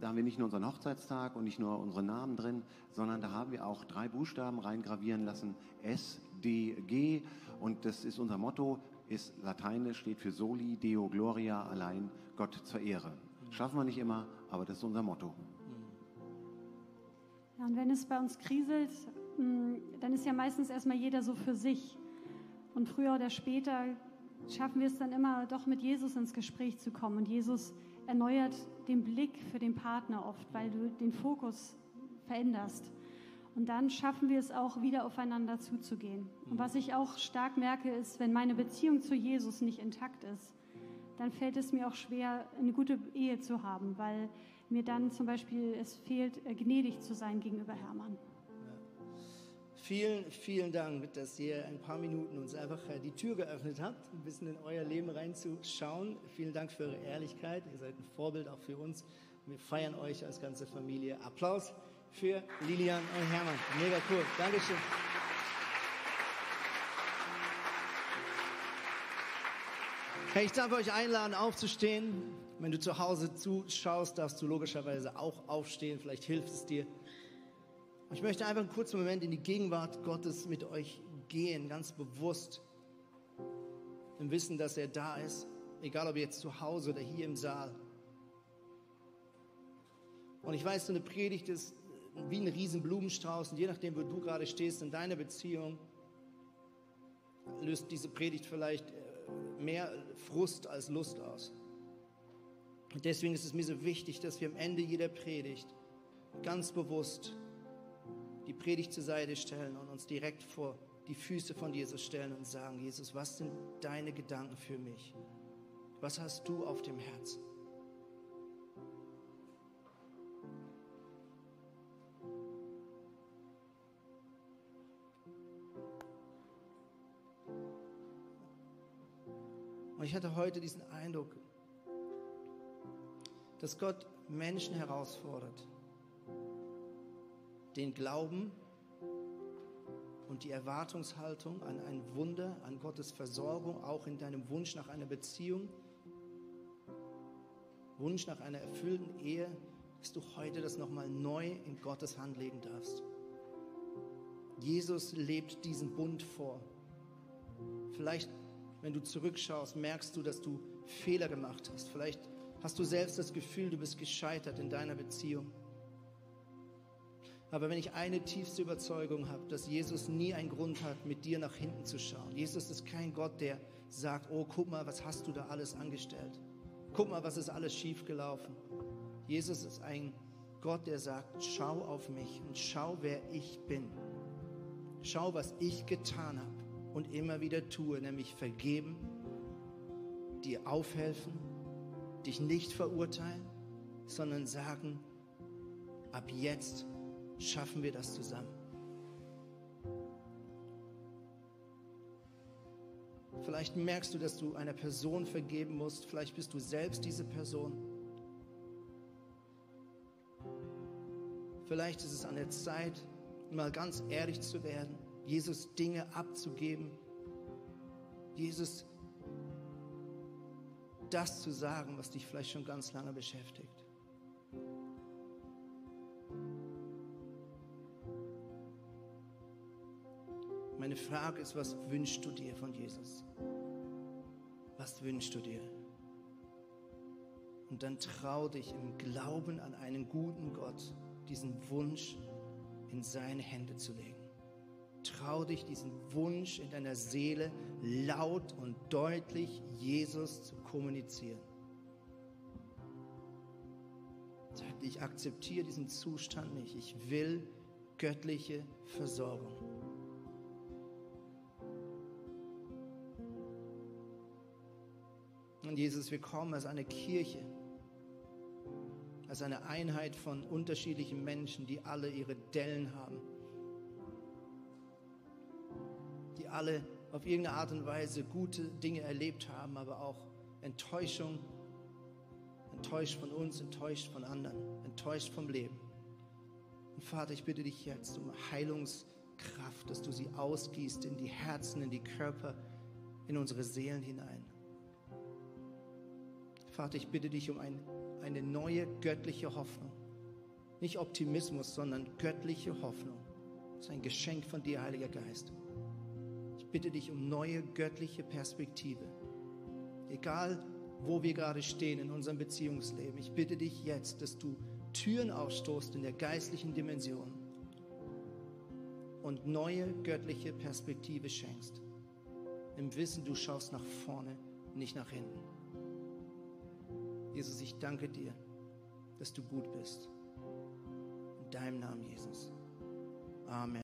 S5: Da haben wir nicht nur unseren Hochzeitstag und nicht nur unsere Namen drin, sondern da haben wir auch drei Buchstaben reingravieren lassen. S, D, G. Und das ist unser Motto, ist lateinisch, steht für Soli Deo Gloria, allein Gott zur Ehre. Schaffen wir nicht immer, aber das ist unser Motto.
S4: Ja, und wenn es bei uns kriselt, dann ist ja meistens erstmal jeder so für sich. Und früher oder später schaffen wir es dann immer doch mit Jesus ins Gespräch zu kommen. Und Jesus erneuert den Blick für den Partner oft, weil du den Fokus veränderst. Und dann schaffen wir es auch wieder aufeinander zuzugehen. Und was ich auch stark merke, ist, wenn meine Beziehung zu Jesus nicht intakt ist, dann fällt es mir auch schwer, eine gute Ehe zu haben, weil mir dann zum Beispiel es fehlt, gnädig zu sein gegenüber Hermann.
S2: Vielen, vielen Dank, dass ihr ein paar Minuten uns einfach äh, die Tür geöffnet habt, ein bisschen in euer Leben reinzuschauen. Vielen Dank für eure Ehrlichkeit. Ihr seid ein Vorbild auch für uns. Wir feiern euch als ganze Familie. Applaus für Lilian und Hermann. Mega cool. Dankeschön. Hey, ich darf euch einladen, aufzustehen. Wenn du zu Hause zuschaust, darfst du logischerweise auch aufstehen. Vielleicht hilft es dir. Ich möchte einfach einen kurzen Moment in die Gegenwart Gottes mit euch gehen, ganz bewusst. Im Wissen, dass er da ist, egal ob jetzt zu Hause oder hier im Saal. Und ich weiß, so eine Predigt ist wie ein riesen Blumenstrauß und je nachdem, wo du gerade stehst in deiner Beziehung, löst diese Predigt vielleicht äh, mehr Frust als Lust aus. Und deswegen ist es mir so wichtig, dass wir am Ende jeder Predigt ganz bewusst die Predigt zur Seite stellen und uns direkt vor die Füße von Jesus stellen und sagen, Jesus, was sind deine Gedanken für mich? Was hast du auf dem Herzen? Und ich hatte heute diesen Eindruck, dass Gott Menschen herausfordert, den Glauben und die Erwartungshaltung an ein Wunder, an Gottes Versorgung, auch in deinem Wunsch nach einer Beziehung, Wunsch nach einer erfüllten Ehe, dass du heute das nochmal neu in Gottes Hand legen darfst. Jesus lebt diesen Bund vor. Vielleicht, wenn du zurückschaust, merkst du, dass du Fehler gemacht hast. Vielleicht hast du selbst das Gefühl, du bist gescheitert in deiner Beziehung. Aber wenn ich eine tiefste Überzeugung habe, dass Jesus nie einen Grund hat, mit dir nach hinten zu schauen. Jesus ist kein Gott, der sagt, oh, guck mal, was hast du da alles angestellt? Guck mal, was ist alles schiefgelaufen? Jesus ist ein Gott, der sagt, schau auf mich und schau, wer ich bin. Schau, was ich getan habe und immer wieder tue, nämlich vergeben, dir aufhelfen, dich nicht verurteilen, sondern sagen, ab jetzt schaffen wir das zusammen. Vielleicht merkst du, dass du einer Person vergeben musst. Vielleicht bist du selbst diese Person. Vielleicht ist es an der Zeit, mal ganz ehrlich zu werden, Jesus Dinge abzugeben, Jesus das zu sagen, was dich vielleicht schon ganz lange beschäftigt. Meine Frage ist, was wünschst du dir von Jesus? Was wünschst du dir? Und dann trau dich im Glauben an einen guten Gott, diesen Wunsch in seine Hände zu legen. Trau dich, diesen Wunsch in deiner Seele laut und deutlich Jesus zu kommunizieren. Sag, ich akzeptiere diesen Zustand nicht. Ich will göttliche Versorgung. Und Jesus, wir kommen als eine Kirche, als eine Einheit von unterschiedlichen Menschen, die alle ihre Dellen haben, die alle auf irgendeine Art und Weise gute Dinge erlebt haben, aber auch Enttäuschung, enttäuscht von uns, enttäuscht von anderen, enttäuscht vom Leben. Und Vater, ich bitte dich jetzt um Heilungskraft, dass du sie ausgießt in die Herzen, in die Körper, in unsere Seelen hinein. Vater, ich bitte dich um ein, eine neue göttliche Hoffnung. Nicht Optimismus, sondern göttliche Hoffnung. Das ist ein Geschenk von dir, Heiliger Geist. Ich bitte dich um neue göttliche Perspektive. Egal, wo wir gerade stehen in unserem Beziehungsleben, ich bitte dich jetzt, dass du Türen aufstoßt in der geistlichen Dimension und neue göttliche Perspektive schenkst. Im Wissen, du schaust nach vorne, nicht nach hinten. Jesus, ich danke dir, dass du gut bist. In deinem Namen, Jesus. Amen.